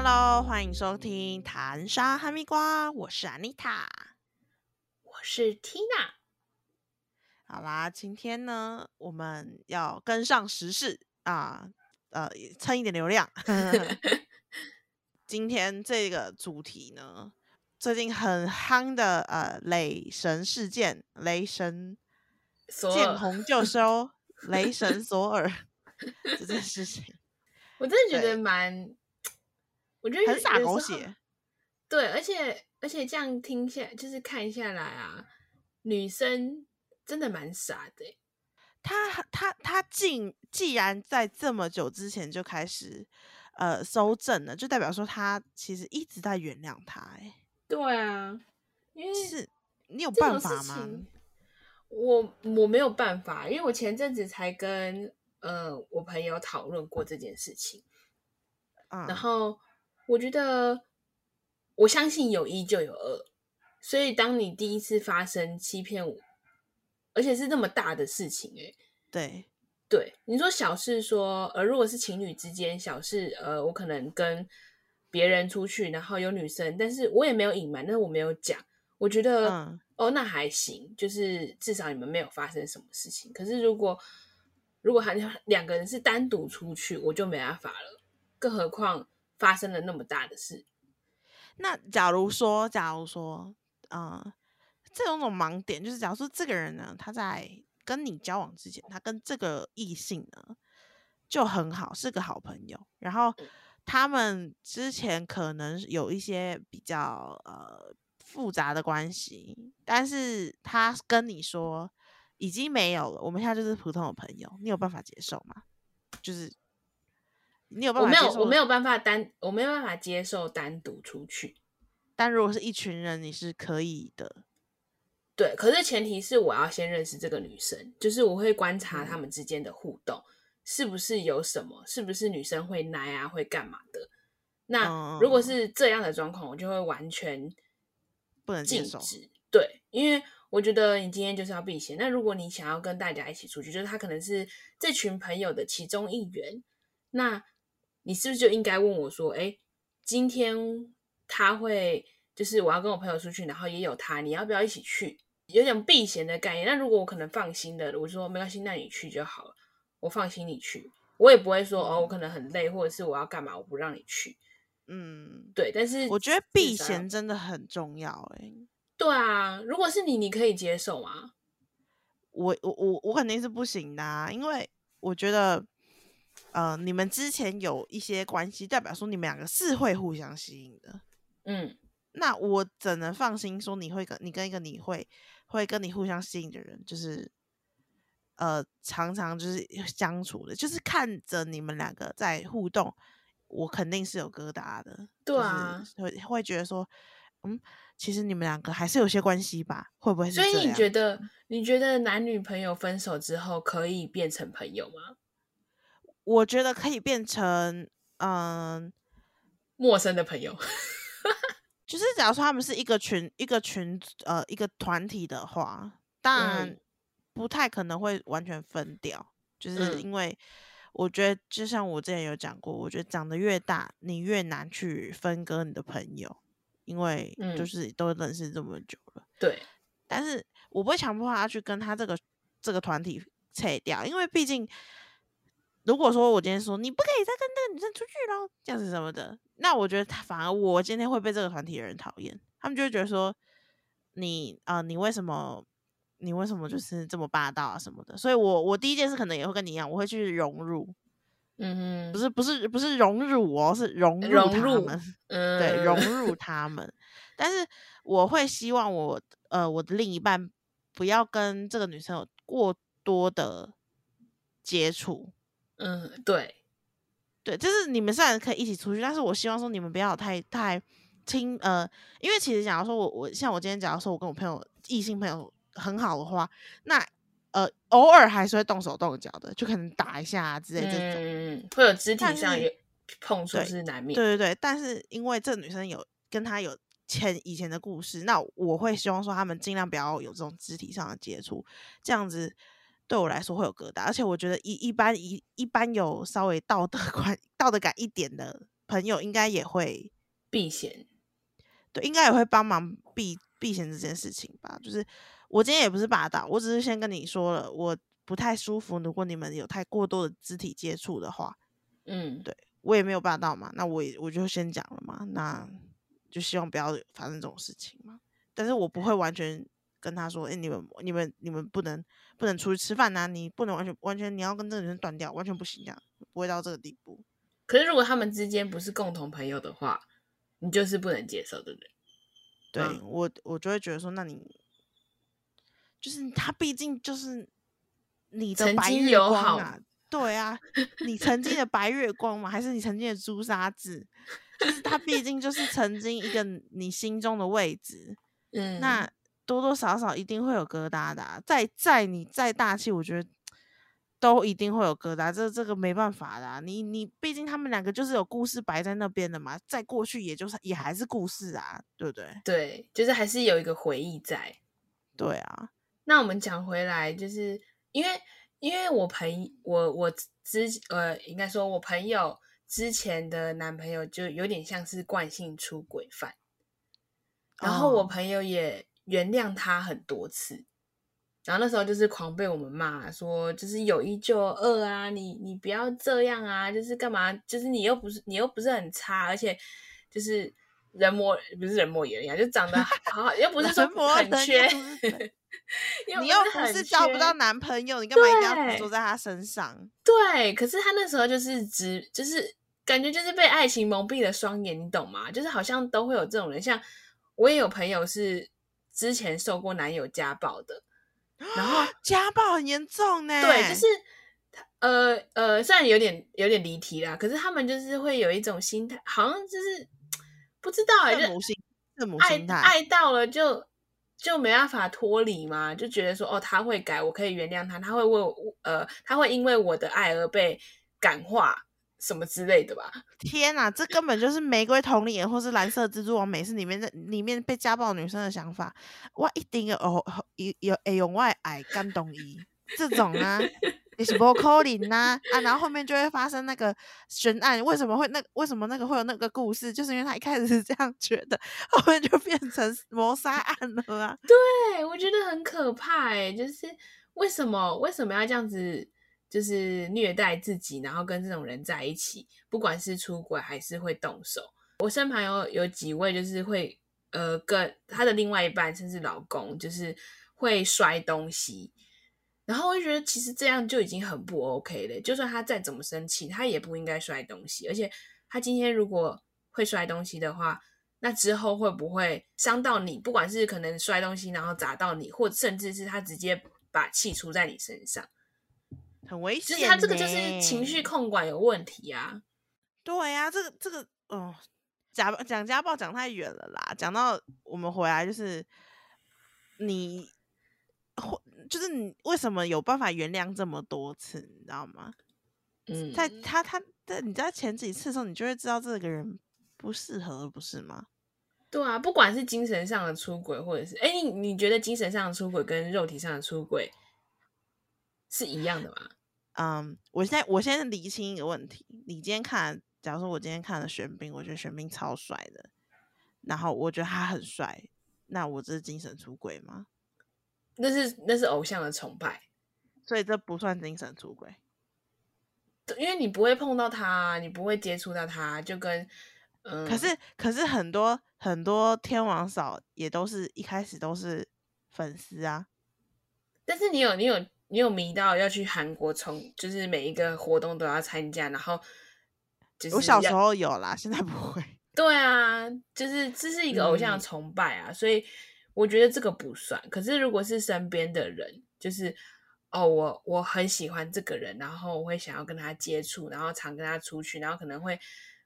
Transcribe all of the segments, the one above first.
Hello，欢迎收听谈沙哈密瓜，我是 Anita，我是 Tina。好啦，今天呢，我们要跟上时事啊，呃，蹭一点流量。今天这个主题呢，最近很夯的呃，雷神事件，雷神见红就收，雷神索尔 这件事情，我真的觉得蛮。我觉得很傻狗血，对，而且而且这样听下就是看下来啊，女生真的蛮傻的。她她她竟既然在这么久之前就开始呃收正了，就代表说她其实一直在原谅他。哎，对啊，因为是你有办法吗？我我没有办法，因为我前阵子才跟呃我朋友讨论过这件事情，然后。我觉得，我相信有一就有二，所以当你第一次发生欺骗我，而且是那么大的事情，哎，对对，你说小事，说呃，如果是情侣之间小事，呃，我可能跟别人出去，然后有女生，但是我也没有隐瞒，但是我没有讲，我觉得哦，那还行，就是至少你们没有发生什么事情。可是如果如果还两个人是单独出去，我就没办法了，更何况。发生了那么大的事，那假如说，假如说，嗯，这种种盲点，就是假如说这个人呢，他在跟你交往之前，他跟这个异性呢就很好，是个好朋友，然后他们之前可能有一些比较呃复杂的关系，但是他跟你说已经没有了，我们现在就是普通的朋友，你有办法接受吗？就是。你有办法？我没有，我没有办法单，我没有办法接受单独出去。但如果是一群人，你是可以的。对，可是前提是我要先认识这个女生，就是我会观察他们之间的互动，是不是有什么，是不是女生会奶啊，会干嘛的？那如果是这样的状况，我就会完全不能禁止。对，因为我觉得你今天就是要避嫌。那如果你想要跟大家一起出去，就是他可能是这群朋友的其中一员，那。你是不是就应该问我说：“哎，今天他会就是我要跟我朋友出去，然后也有他，你要不要一起去？有点避嫌的概念。那如果我可能放心的，我说没关系，那你去就好了，我放心你去，我也不会说哦，我可能很累，或者是我要干嘛，我不让你去。嗯，对。但是我觉得避嫌真的很重要。哎，对啊，如果是你，你可以接受吗？我我我我肯定是不行的，因为我觉得。呃，你们之前有一些关系，代表说你们两个是会互相吸引的。嗯，那我怎能放心说你会跟你跟一个你会会跟你互相吸引的人，就是呃常常就是相处的，就是看着你们两个在互动，我肯定是有疙瘩的。对啊，会会觉得说，嗯，其实你们两个还是有些关系吧？会不会？所以你觉得你觉得男女朋友分手之后可以变成朋友吗？我觉得可以变成嗯陌生的朋友，就是假如说他们是一个群一个群呃一个团体的话，当然不太可能会完全分掉，就是因为我觉得就像我之前有讲过，我觉得长得越大，你越难去分割你的朋友，因为就是都认识这么久了。对，但是我不会强迫他去跟他这个这个团体拆掉，因为毕竟。如果说我今天说你不可以再跟那个女生出去喽，这样子什么的，那我觉得他反而我今天会被这个团体的人讨厌，他们就会觉得说你啊，你为什么你为什么就是这么霸道啊什么的，所以我我第一件事可能也会跟你一样，我会去融入，嗯，不是不是不是融入哦，是融入他们，对，融入。他们，但是我会希望我呃我的另一半不要跟这个女生有过多的接触。嗯，对，对，就是你们虽然可以一起出去，但是我希望说你们不要太太亲，呃，因为其实假如说我我像我今天假如说我跟我朋友异性朋友很好的话，那呃偶尔还是会动手动脚的，就可能打一下之类这种，嗯，会有肢体上有碰触是难免，对对对，但是因为这女生有跟他有前以前的故事，那我会希望说他们尽量不要有这种肢体上的接触，这样子。对我来说会有疙瘩，而且我觉得一一般一一般有稍微道德 观道德感一点的朋友应该也会避嫌，对，应该也会帮忙避避嫌这件事情吧。就是我今天也不是霸道，我只是先跟你说了，我不太舒服。如果你们有太过多的肢体接触的话，嗯，对我也没有霸道嘛，那我也我就先讲了嘛，那就希望不要发生这种事情嘛。但是我不会完全跟他说，哎、你们你们你们不能不能出去吃饭呐、你不能完全完全你要跟这个女生断掉，完全不行，这样不会到这个地步。可是如果他们之间不是共同朋友的话，你就是不能接受，对不对？对、嗯我我就会觉得说，那你就是他毕竟就是你的曾白月经友好光啊，对啊，你曾经的白月光嘛，还是你曾经的朱砂痣？就是他毕竟就是曾经一个你心中的位置，嗯，那多多少少一定会有疙瘩的、啊。再再你再大气，我觉得都一定会有疙瘩，这这个没办法的、啊。你你毕竟他们两个就是有故事摆在那边的嘛，再过去也就是也还是故事啊，对不对？对，就是还是有一个回忆在。对啊，那我们讲回来，就是因为因为我朋我我之呃，应该说我朋友之前的男朋友就有点像是惯性出轨犯，然后我哦朋友也原谅他很多次，然后那时候就是狂被我们骂说，就是有一就有二啊，你你不要这样啊，就是干嘛？就是你又不是你又不是很差，而且就是人模不是人模人样，就长得好好，又不是说很缺 你又不是交不到男朋友，你干嘛一定要对执着在他身上？对，可是他那时候就是只就是感觉就是被爱情蒙蔽了双眼，你懂吗？就是好像都会有这种人，像我也有朋友是之前受过男友家暴的，然后 家暴很严重呢。对，就是呃呃，虽然有点有点离题啦，可是他们就是会有一种心态，好像就是不知道哎、就母心，母爱。爱到了就就没办法脱离嘛，就觉得说哦，他会改，我可以原谅他，他会为我呃，他会因为我的爱而被感化什么之类的吧？天呐，这根本就是玫瑰同龄眼或是蓝色蜘蛛网美式里面的里面被家暴女生的想法。我一定要哦，有有哎用我的爱感动伊，这种啊，也是不可能呐啊，然后后面就会发生那个悬案，为什么会那为什么那个会有那个故事？就是因为他一开始是这样觉得，后面就变成谋杀案了啊。对，我觉得很可怕哎、就是为什么为什么要这样子？就是虐待自己，然后跟这种人在一起，不管是出轨还是会动手。我身旁有有几位就是会呃跟他的另外一半甚至老公，就是会摔东西，然后我就觉得其实这样就已经很不 OK 了。就算他再怎么生气，他也不应该摔东西。而且他今天如果会摔东西的话，那之后会不会伤到你？不管是可能摔东西然后砸到你，或甚至是他直接把气出在你身上，很危险呢，就是他这个就是情绪控管有问题啊。对呀、这个这个哦，家讲家暴讲太远了啦。讲到我们回来，就是你，或就是你为什么有办法原谅这么多次，你知道吗？嗯，在他他在你在前几次的时候，你就会知道这个人不适合，不是吗？对啊，不管是精神上的出轨，或者是哎，你你觉得精神上的出轨跟肉体上的出轨是一样的吗？嗯，我现在我现在厘清一个问题：你今天看，假如说我今天看了玄彬，我觉得玄彬超帅的，然后我觉得他很帅，那我这是精神出轨吗？那是那是偶像的崇拜，所以这不算精神出轨。因为你不会碰到他，你不会接触到他，就跟嗯，可是可是很多很多天王嫂也都是一开始都是粉丝啊，但是你有你有你有迷到要去韩国从就是每一个活动都要参加，然后就是我小时候有啦，现在不会。对啊，就是这是一个偶像崇拜啊，所以我觉得这个不算。可是如果是身边的人，就是哦，我我很喜欢这个人，然后我会想要跟他接触，然后常跟他出去，然后可能会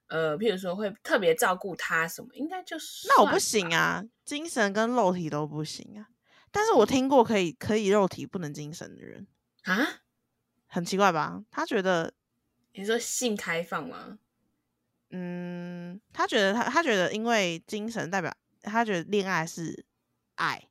呃，譬如说会特别照顾他什么，应该就是那我不行啊，精神跟肉体都不行啊。但是我听过可以可以肉体不能精神的人，啊。很奇怪吧？他觉得，你说性开放吗？嗯，他觉得他他觉得因为精神代表他觉得恋爱是爱，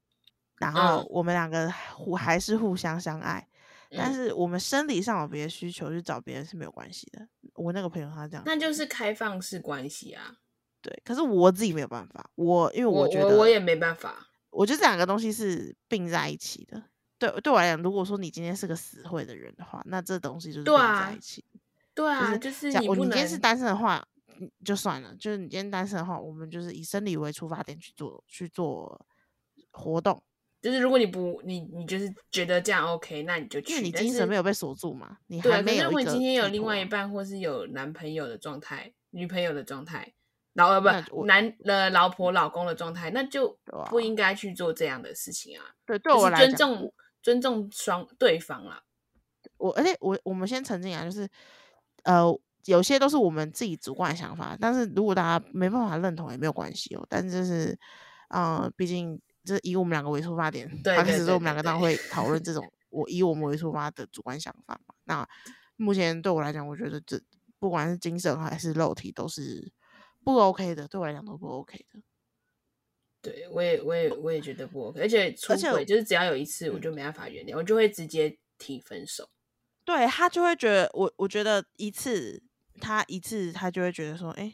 然后嗯我们两个互还是互相相爱，但嗯是我们生理上有别的需求去找别人是没有关系的。我那个朋友他这样，那就是开放式关系啊。对，可是我自己没有办法，我因为我觉得我也没办法，我觉得这两个东西是并在一起的。对，对我来讲，如果说你今天是个死会的人的话，那这东西就是并在一起。对啊，就是你你今天是单身的话，就算了。就是你今天单身的话，我们就是以生理为出发点去做去做活动。就是如果你不你你就是觉得这样 OK，那你就去。因为你精神没有被锁住嘛，你还没有。如果你今天有另外一半，或是有男朋友的状态、女朋友的状态，老呃不男呃老婆老公的状态，那就不应该去做这样的事情啊。对，对我来讲，尊重尊重双对方啊。我而且我我们先澄清啊，就是呃有些都是我们自己主观的想法，但是如果大家没办法认同也没有关系哦。但是就是嗯，毕竟。就是以我们两个为出发点，开始之后我们两个当然会讨论这种我以我们为出发的主观想法嘛。那目前对我来讲，我觉得这不管是精神还是肉体都是不 OK 的，对我来讲都不 OK 的。对，我也我也我也觉得不 OK，而且出轨就是只要有一次我就没办法原谅，我就会直接提分手。对他就会觉得我我觉得一次他一次他就会觉得说，哎，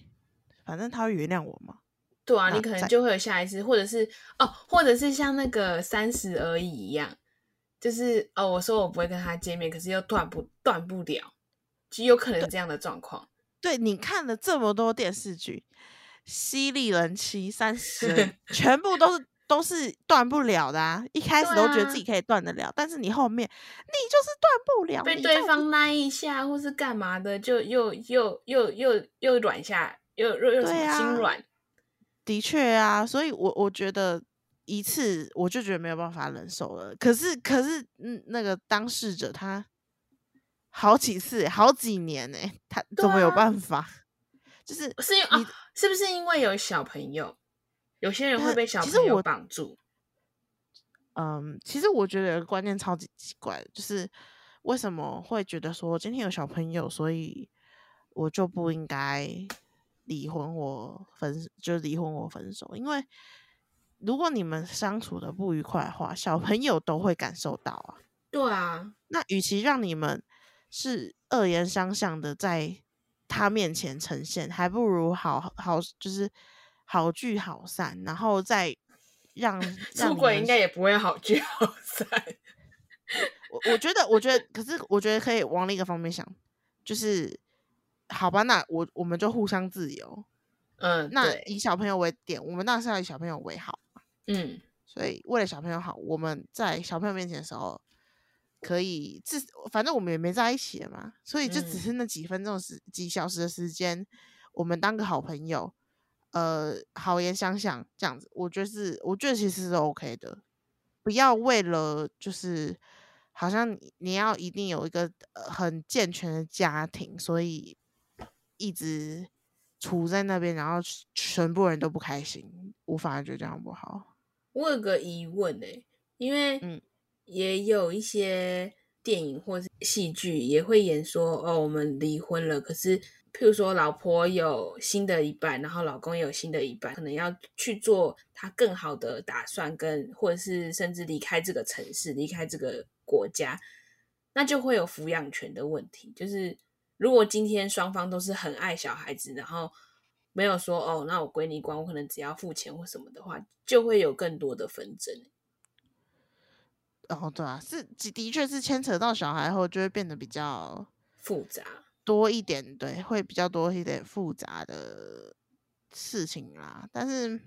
反正他会原谅我嘛。对啊，你可能就会有下一次，或者是哦，或者是像那个三十而已一样，就是哦，我说我不会跟他见面，可是又断不断不了，就有可能这样的状况。对你看了这么多电视剧，犀利人妻三十，全部都是都是断不了的啊！一开始都觉得自己可以断得了，但是你后面你就是断不了，被对方拉一下或是干嘛的，就又又又又又软下，又又又心软。的确啊，所以我我觉得一次我就觉得没有办法忍受了。可是可是，嗯，那个当事者他好几次好几年呢，他怎么有办法？就是是因为是不是因为有小朋友？有些人会被小朋友绑住。嗯，其实我觉得有个观念超级奇怪，就是为什么会觉得说今天有小朋友，所以我就不应该。离婚或分就离婚或分手，因为如果你们相处的不愉快的话，小朋友都会感受到啊。对啊，那与其让你们是恶言相向的在他面前呈现，还不如好好就是好聚好散，然后再让 出轨应该也不会好聚好散。我我觉得，我觉得，可是我觉得可以往另一个方面想，就是。好吧，那我我们就互相自由，嗯，那以小朋友为点，我们当然是要以小朋友为好，嗯，所以为了小朋友好，我们在小朋友面前的时候，可以自反正我们也没在一起嘛，所以就只是那几分钟时几小时的时间，我们当个好朋友，呃，好言相向这样子，我觉得是，我觉得其实是 OK 的，不要为了就是好像你要一定有一个很健全的家庭，所以。一直处在那边，然后全部人都不开心，我反而觉得这样不好。我有个疑问呢，因为嗯，也有一些电影或是戏剧也会演说哦，我们离婚了，可是譬如说老婆有新的一半，然后老公也有新的一半，可能要去做他更好的打算，跟或者是甚至离开这个城市，离开这个国家，那就会有抚养权的问题，就是。如果今天双方都是很爱小孩子，然后没有说哦，那我归你管，我可能只要付钱或什么的话，就会有更多的纷争。哦，对啊，是的确是牵扯到小孩后，就会变得比较复杂多一点，对，会比较多一点复杂的事情啦。但是，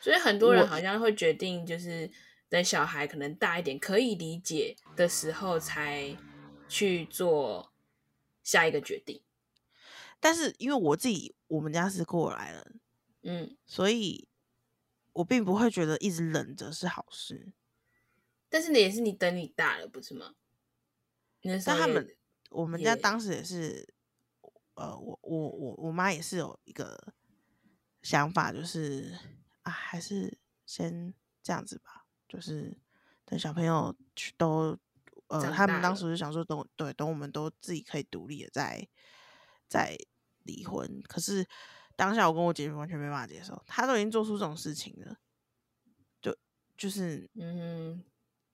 所以很多人好像会决定，就是等小孩可能大一点，可以理解的时候，才去做。下一个决定，但是因为我自己我们家是过来人，嗯，所以我并不会觉得一直忍着是好事。但是那也是你等你大了，不是吗？但他们我们家当时也是，呃，我我我我妈也是有一个想法，就是啊，还是先这样子吧，就是等小朋友去都。呃，他们当时就想说，等对等我们都自己可以独立的再再离婚。可是当下我跟我姐姐完全没办法接受，她都已经做出这种事情了，就就是嗯，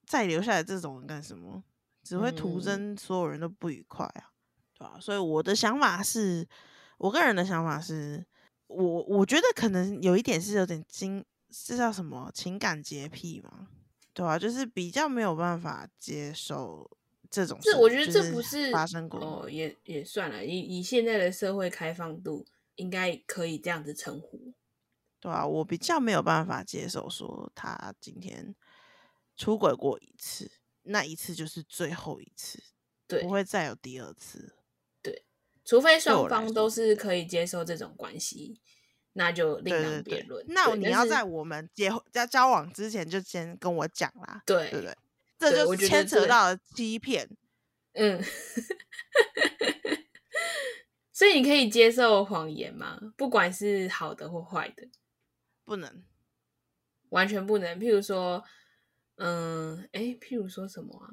再留下来这种人干什么？只会徒增所有人都不愉快啊！对吧、所以我的想法是，我个人的想法是，我我觉得可能有一点是有点精，这叫什么情感洁癖嘛，对吧、就是比较没有办法接受这种事，这我觉得就这不是发生过，哦，也也算了。以以现在的社会开放度，应该可以这样子称呼。对啊，我比较没有办法接受说他今天出轨过一次，那一次就是最后一次，对不会再有第二次。对除非双方都是可以接受这种关系，那就另当别论。，那你要在我们结婚在交往之前就先跟我讲啦，对对不对？这就牵扯到了欺骗，嗯，所以你可以接受谎言吗？不管是好的或坏的，不能。完全不能。譬如说，嗯，哎，譬如说什么啊？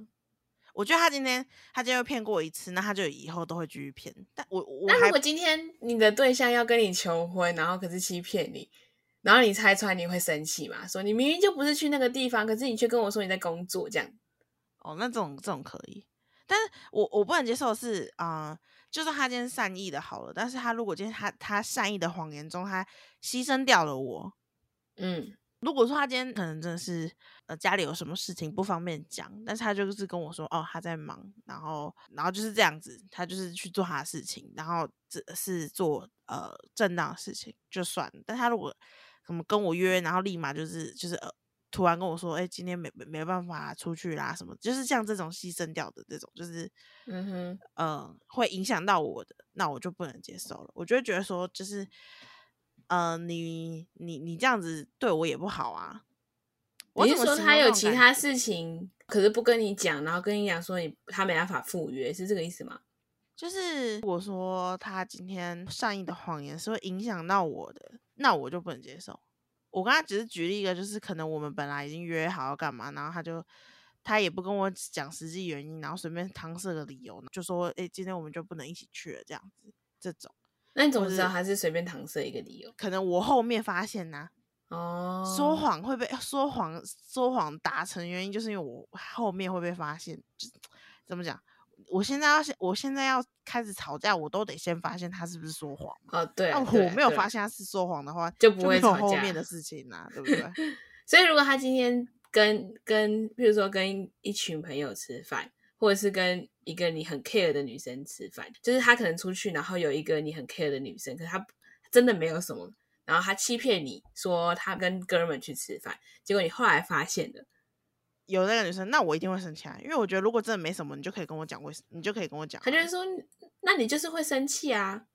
我觉得他今天他今天又骗过一次，那他就以后都会继续骗。但我我那还如果今天你的对象要跟你求婚，然后可是欺骗你，然后你拆穿，你会生气吗？说你明明就不是去那个地方，可是你却跟我说你在工作，这样。哦，那这种这种可以，但是我我不能接受的是啊、呃就是他今天善意的好了，但是他如果今天他他善意的谎言中，他牺牲掉了我。嗯如果说他今天可能真的是呃家里有什么事情不方便讲，但是他就是跟我说哦他在忙，然后然后就是这样子，他就是去做他的事情，然后这是做呃正当的事情就算了。但他如果什么跟我约，然后立马就是就是呃突然跟我说，哎、今天没没没办法出去啦，什么就是像这种牺牲掉的这种，就是嗯哼，呃会影响到我的，那我就不能接受了。我就会觉得说，就是呃你你你这样子对我也不好啊。我是说他有其他事情，可是不跟你讲，然后跟你讲说你他没办法赴约，是这个意思吗？就是我说他今天善意的谎言是会影响到我的，那我就不能接受。我刚才只是举例一个，就是可能我们本来已经约好要干嘛，然后他就他也不跟我讲实际原因，然后随便搪塞个理由，就说哎、诶今天我们就不能一起去了这样子。这种那你怎么知道他是随便搪塞一个理由？可能我后面发现呐、哦，说谎会被说谎说谎达成原因，就是因为我后面会被发现，就是怎么讲？我现在要先，我现在要开始吵架，我都得先发现他是不是说谎嘛。哦，对那啊，对我没有发现他是说谎的话，就不会吵架后面的事情啦、对不对？所以如果他今天跟跟，比如说跟一群朋友吃饭，或者是跟一个你很 care 的女生吃饭，就是他可能出去，然后有一个你很 care 的女生，可是他真的没有什么，然后他欺骗你说他跟哥们去吃饭，结果你后来发现了，有那个女生，那我一定会生气啊，因为我觉得如果真的没什么，你就可以跟我讲为什，你就可以跟我讲啊、他就会说，那你就是会生气啊，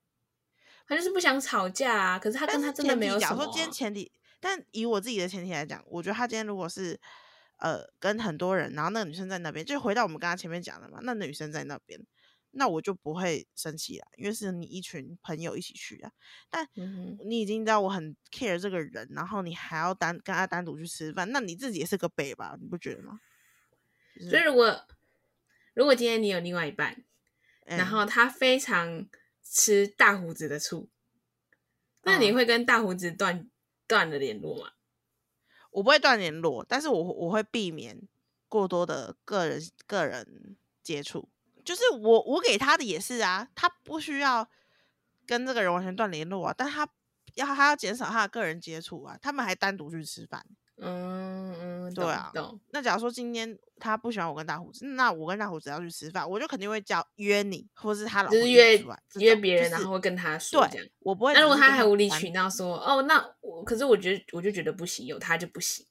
他就是不想吵架啊，可是他跟他真的没有什么啊、假如说今天前提，但以我自己的前提来讲，我觉得他今天如果是呃跟很多人，然后那个女生在那边，就回到我们刚刚前面讲的嘛，那女生在那边，那我就不会生气啦，因为是你一群朋友一起去啊。但你已经知道我很 care 这个人，然后你还要单跟他单独去吃饭，那你自己也是个北吧？你不觉得吗？就是所以如果如果今天你有另外一半，然嗯后他非常吃大胡子的醋，那你嗯会跟大胡子断断了联络吗？我不会断联络，但是我我会避免过多的个人个人接触。就是我我给他的也是啊，他不需要跟这个人完全断联络啊，但他要他要减少他的个人接触啊。他们还单独去吃饭。嗯嗯，对啊。那假如说今天他不喜欢我跟大胡子，那我跟大胡子要去吃饭，我就肯定会叫约你，或是他老是约约别人，就是然后会跟他说这对样。我不会。那如果他还无理取取闹说，哦，那我可是我觉得我就觉得不行，有他就不行。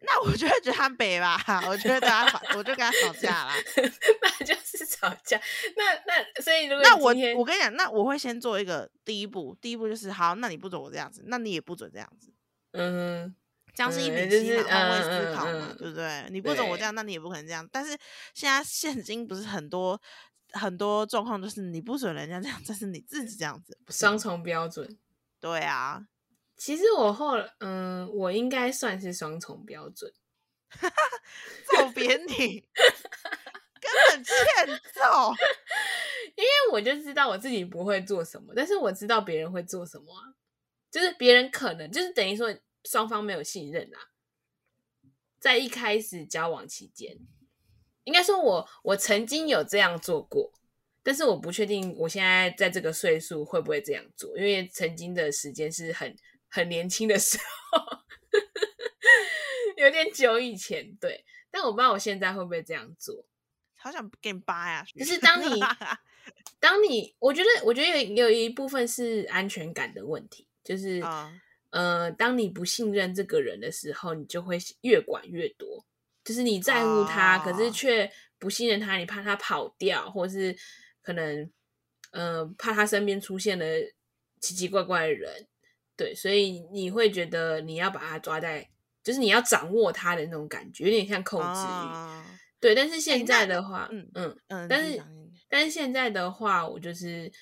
那我就会觉得他北吧，我就会跟他反，我就跟他吵架啦。那就是吵架。那那所以如果那我我跟你讲，那我会先做一个第一步，第一步就是好，那你不准我这样子，那你也不准这样子，嗯这样是一嗯品就是棋嘛，换位思嗯考嘛，对不对？你不准我这样，那你也不可能这样。但是现在现今不是很多很多状况，就是你不准人家这样，但是你自己这样子，双重标准。对啊，其实我后嗯，我应该算是双重标准。揍扁你，根本欠揍。因为我就知道我自己不会做什么，但是我知道别人会做什么啊，就是别人可能就是等于说双方没有信任啊，在一开始交往期间，应该说我我曾经有这样做过，但是我不确定我现在在这个岁数会不会这样做，因为曾经的时间是很很年轻的时候，有点久以前。对，但我不知道我现在会不会这样做。好想给你扒呀！就是当你，当你，我觉得，我觉得有有一部分是安全感的问题，就是呃，当你不信任这个人的时候，你就会越管越多。就是你在乎他，可是却不信任他，你怕他跑掉，或是可能呃怕他身边出现了奇奇怪怪的人，对，所以你会觉得你要把他抓在，就是你要掌握他的那种感觉，有点像控制欲。对，但是现在的话，嗯嗯嗯，但是但是现在的话，我就是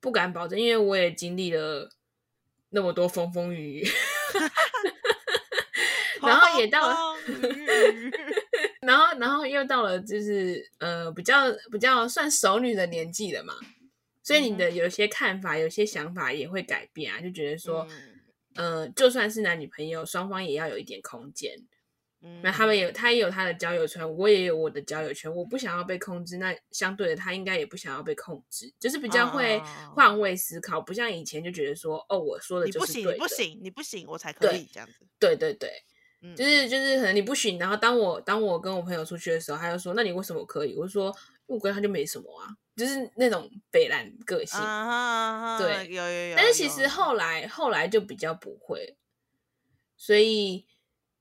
不敢保证，因为我也经历了那么多风风雨雨，然后也到了，然后然后又到了就是呃比较比较算熟女的年纪了嘛，所以你的有些看法、有些想法也会改变啊，就觉得说，呃，就算是男女朋友，双方也要有一点空间。那他们有，他也有他的交友圈，我也有我的交友圈。我不想要被控制，那相对的，他应该也不想要被控制，就是比较会换位思考，不像以前就觉得说，哦，我说的就是对的，不行，你不行，我才可以这样子。对对对，就是就是可能你不行，然后当我当我跟我朋友出去的时候，他就说，那你为什么可以？我说，我跟他就没什么啊，就是那种北兰个性。对，有有有。但是其实后来后来就比较不会，所以。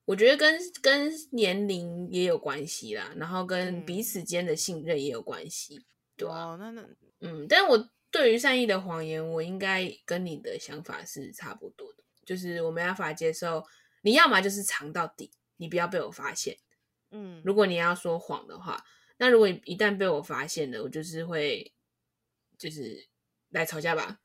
我觉得跟跟年龄也有关系啦，然后跟彼此间的信任也有关系，对啊，那那。嗯，但我对于善意的谎言，我应该跟你的想法是差不多的，就是我没办法接受，你要么就是藏到底，你不要被我发现，嗯，如果你要说谎的话，那如果一旦被我发现了，我就是会就是来吵架吧，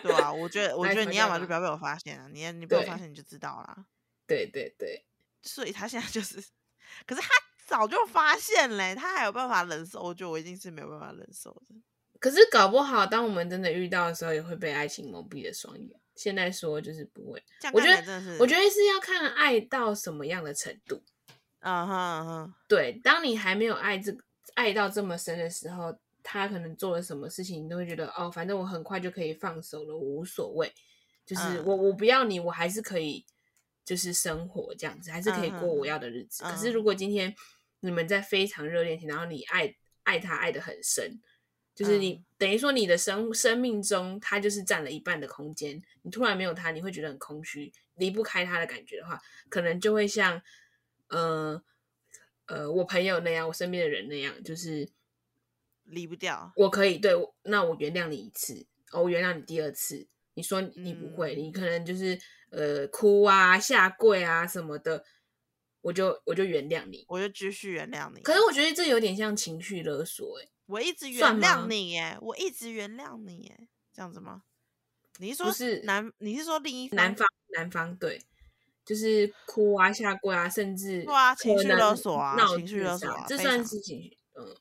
对啊，我觉得 我觉得你要么就不要被我发现啊，你你被我发现你就知道了。对对对，所以他现在就是，可是他早就发现嘞，他还有办法忍受，我觉得我一定是没有办法忍受的。可是搞不好，当我们真的遇到的时候，也会被爱情蒙蔽了双眼。现在说就是不会，我觉得，我觉得是要看爱到什么样的程度。啊哈哈，对，当你还没有爱这爱到这么深的时候，他可能做了什么事情，你都会觉得哦，反正我很快就可以放手了，我无所谓。就是我我不要你，我还是可以。就是生活这样子，还是可以过我要的日子。可是如果今天你们在非常热恋期，然后你爱爱他爱的很深，就是你等于说你的生生命中他就是占了一半的空间，你突然没有他，你会觉得很空虚，离不开他的感觉的话，可能就会像呃呃我朋友那样，我身边的人那样，就是离不掉。我可以对，那我原谅你一次，我原谅你第二次。你说你不会，你可能就是呃哭啊、下跪啊什么的，我就我就原谅你，我就继续原谅你。可是我觉得这有点像情绪勒索，哎，我一直原谅你，哎，我一直原谅你，哎，这样子吗？你是说是男？你是说另一男方？男方对，就是哭啊、下跪啊，甚至对啊，情绪勒索啊，闹情绪勒索，啊这算是情绪，嗯，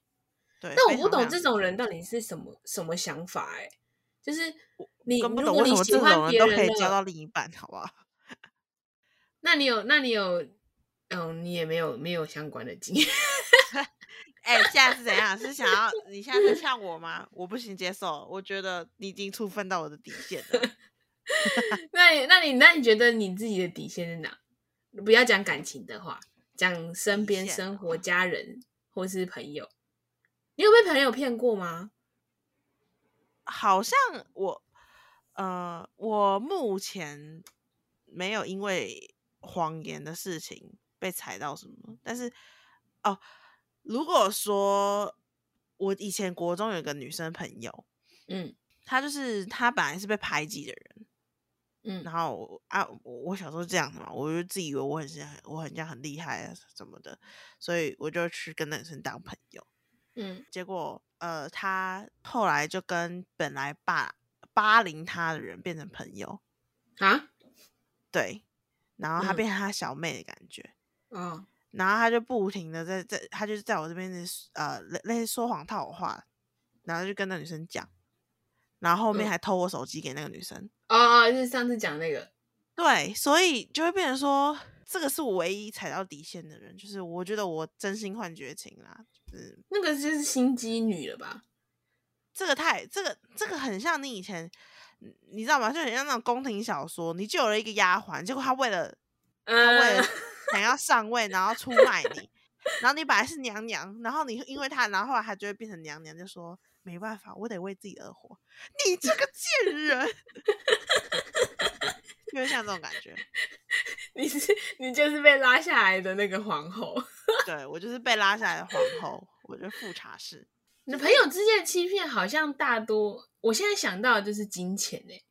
对。但我不懂这种人到底是什么什么想法，哎。就是你，如果你喜欢别人都，可以交到另一半，好不好？那你有，那你有，嗯，你也没有没有相关的经验。哎，现在是怎样？是想要你现在是呛我吗？我不行接受，我觉得你已经触犯到我的底线了。那你，那你，那你觉得你自己的底线在哪？不要讲感情的话，讲身边生活、家人或是朋友。你有被朋友骗过吗？好像我，呃，我目前没有因为谎言的事情被踩到什么，但是哦，如果说我以前国中有个女生朋友，嗯，她就是她本来是被排挤的人，嗯，然后啊，我小时候这样的嘛，我就自以为我很像我很像很厉害啊什么的，所以我就去跟那女生当朋友，嗯，结果。呃，她后来就跟本来霸霸凌他的人变成朋友。啊，对，然后他变成他小妹的感觉，嗯，然后他就不停的在在，他就是在我这边呃类似说谎套话，然后就跟那女生讲，然后后面还偷我手机给那个女生，哦哦，就是上次讲那个，对，所以就会变成说，这个是我唯一踩到底线的人，就是我觉得我真心换绝情啦。那个就是心机女了吧？这个太这个这个很像你以前，你你知道吗？就很像那种宫廷小说，你救了一个丫鬟，结果她为了她为了 想要上位，然后出卖你，然后你本来是娘娘，然后你因为她，然后后来她就会变成娘娘，就说没办法，我得为自己而活。你这个贱人，因为像这种感觉，你是你就是被拉下来的那个皇后，对我就是被拉下来的皇后，我就富察氏。你的朋友之间的欺骗好像大多，我现在想到的就是金钱哎、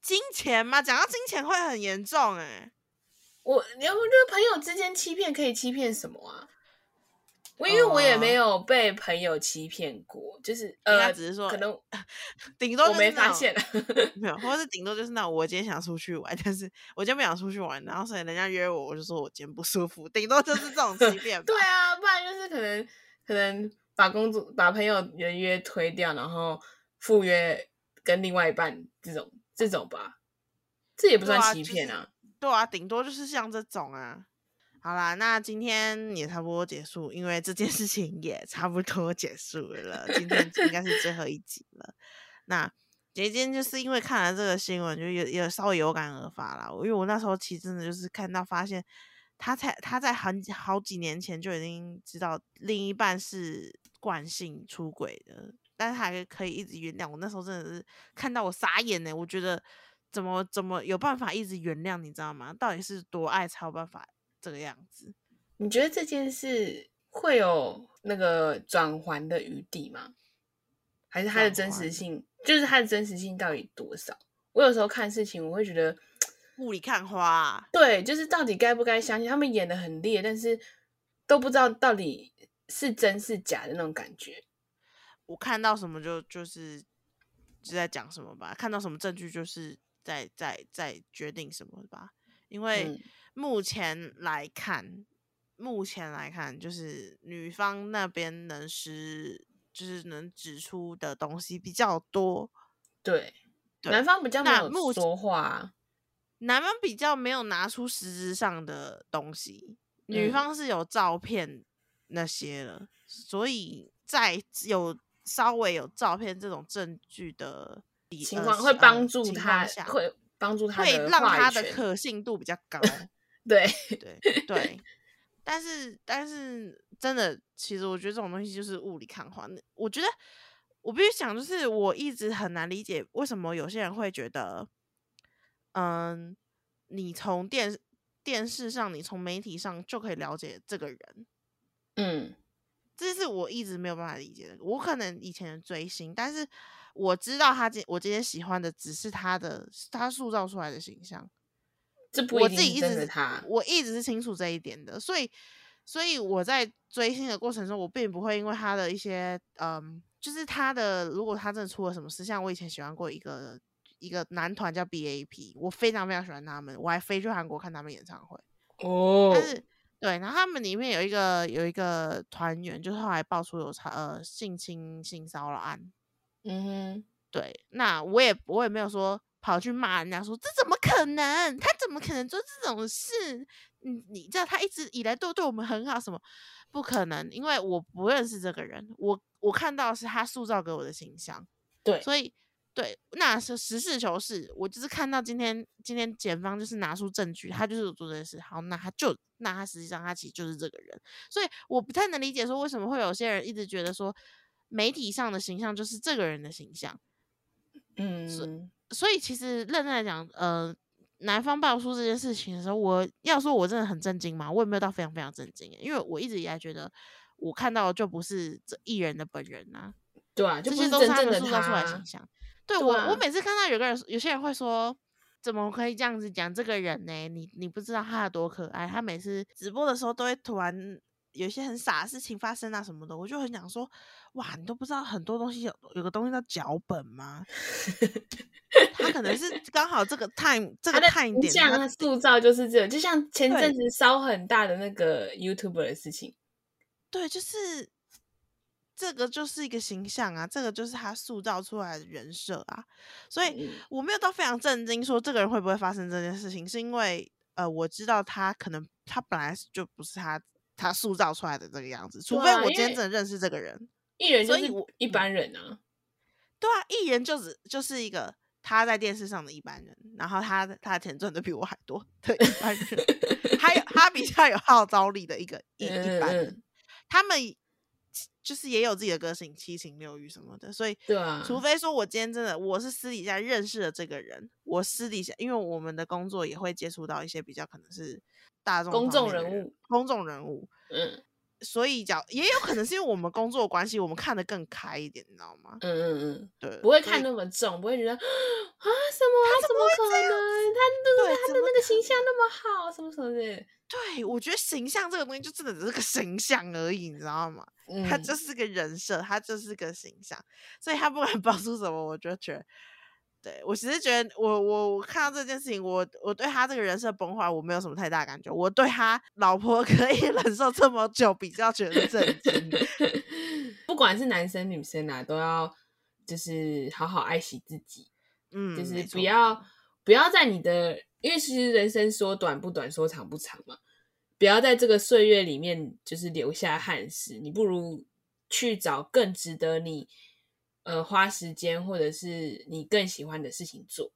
金钱吗？讲到金钱会很严重哎、我你要不觉得朋友之间欺骗可以欺骗什么啊？我因为我也没有被朋友欺骗过，就是应该呃，只是说可能 顶多我没发现，没有，或者是顶多就是那我今天想出去玩，但是我今天不想出去玩，然后所以人家约我，我就说我今天不舒服，顶多就是这种 欺骗吧。对啊，不然就是可能可能把工作把朋友的约推掉，然后赴约跟另外一半这种这种吧，这也不算欺骗啊。对啊，顶多就是像这种啊。好啦，那今天也差不多结束，因为这件事情也差不多结束了，今天应该是最后一集了。那今天就是因为看了这个新闻，就有有稍微有感而发啦。因为我那时候其实真的就是看到发现，他才他在很好几年前就已经知道另一半是惯性出轨的，但是还可以一直原谅。我那时候真的是看到我傻眼呢、我觉得怎么怎么有办法一直原谅，你知道吗？到底是多爱才有办法这个样子？你觉得这件事会有那个转还的余地吗？还是它的真实性，就是它的真实性到底多少？我有时候看事情，我会觉得，雾里看花、啊，对，就是到底该不该相信？他们演的很烈，但是都不知道到底是真是假的那种感觉。我看到什么就就是就在讲什么吧，看到什么证据就是在在在决定什么吧。因为嗯目前来看，目前来看，就是女方那边能是就是能指出的东西比较多，对，对男方比较没有说话啊，男方比较没有拿出实质上的东西，女嗯方是有照片那些了，所以在有稍微有照片这种证据的情况会呃帮助他，况下会帮助他会让他的可信度比较高。对，对对，但是但是真的，其实我觉得这种东西就是雾里看花。我觉得我必须讲，就是我一直很难理解为什么有些人会觉得，嗯，你从电电视上，你从媒体上就可以了解这个人，嗯这是我一直没有办法理解的。我可能以前追星，但是我知道他今我今天喜欢的只是他的他塑造出来的形象。这不我自己一直是他，我一直是清楚这一点的，所以，所以我在追星的过程中，我并不会因为他的一些，嗯，就是他的，如果他真的出了什么事，像我以前喜欢过一个一个男团叫 BAP，我非常非常喜欢他们，我还飞去韩国看他们演唱会，哦但是对，然后他们里面有一个有一个团员，就是后来爆出有查呃性侵性骚扰案，嗯哼，对，那我也我也没有说跑去骂人家说这怎么可能？他怎么可能做这种事？你你知道他一直以来都对我们很好，什么不可能？因为我不认识这个人，我我看到是他塑造给我的形象，对，所以对，那是实事求是。我就是看到今天今天检方就是拿出证据，他就是有做这件事，好，那他就那他实际上他其实就是这个人，所以我不太能理解说为什么会有些人一直觉得说媒体上的形象就是这个人的形象。嗯，所以其实认真来讲，呃，男方爆出这件事情的时候，我要说我真的很震惊嘛，我也没有到非常非常震惊，因为我一直以来觉得我看到的就不是这艺人的本人啊，对啊，就这不是些都是他们真正的塑造出来形，象。对对我，我啊每次看到有个人，有些人会说。怎么可以这样子讲这个人呢？你你不知道他有多可爱。他每次直播的时候都会突然有一些很傻的事情发生啊什么的，我就很想说，哇，你都不知道很多东西有有个东西叫脚本吗？他可能是 刚好这个 time 这个 time 形点，他象啊塑造就是这个，就像前对阵子烧很大的那个 YouTuber 的事情，对，就是这个就是一个形象啊，这个就是他塑造出来的人设啊，所以嗯。我没有到非常震惊，说这个人会不会发生这件事情，是因为呃，我知道他可能他本来就不是他他塑造出来的这个样子，除非我今天真的认识这个人。艺人就是所以我一般人啊，对啊，艺人就是就是一个他在电视上的一般人，然后他的他的钱赚的比我还多的一般人，他有他比较有号召力的一个一一般人，嗯，他们就是也有自己的个性，七情六欲什么的，所以对啊，除非说我今天真的我是私底下认识了这个人，我私底下因为我们的工作也会接触到一些比较可能是大众公众人物，公众人物，嗯。所以讲也有可能是因为我们工作关系，我们看得更开一点，你知道吗？嗯嗯嗯，对，不会看那么重，不会觉得啊什么啊怎么可能？他那对个他的那个形象那么好，什么什么的，对，我觉得形象这个东西就真的只是个形象而已，你知道吗？嗯，它就是个人设，他就是个形象，所以他不管 爆出什么，我就觉得，对我其实觉得我，我我看到这件事情，我我对他这个人设崩坏，我没有什么太大感觉。我对他老婆可以 忍受这么久，比较觉得震惊。不管是男生女生啊，都要就是好好爱惜自己，嗯，就是不要不要在你的，因为其实人生说短不短，说长不长嘛，不要在这个岁月里面就是留下憾事，你不如去找更值得你呃花时间或者是你更喜欢的事情做。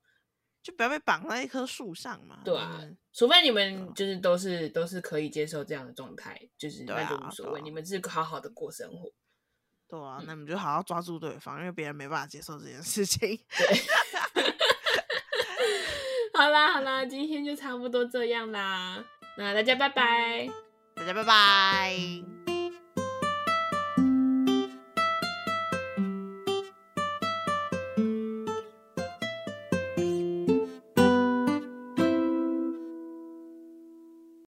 就不要被绑在一棵树上嘛。对啊嗯除非你们就是都是都是可以接受这样的状态，就是对那就啊无所谓，你们是好好的过生活。对啊，那你就好好抓住对方，因为别人没办法接受这件事情。好啦好啦，今天就差不多这样啦，那大家拜拜。大家拜拜。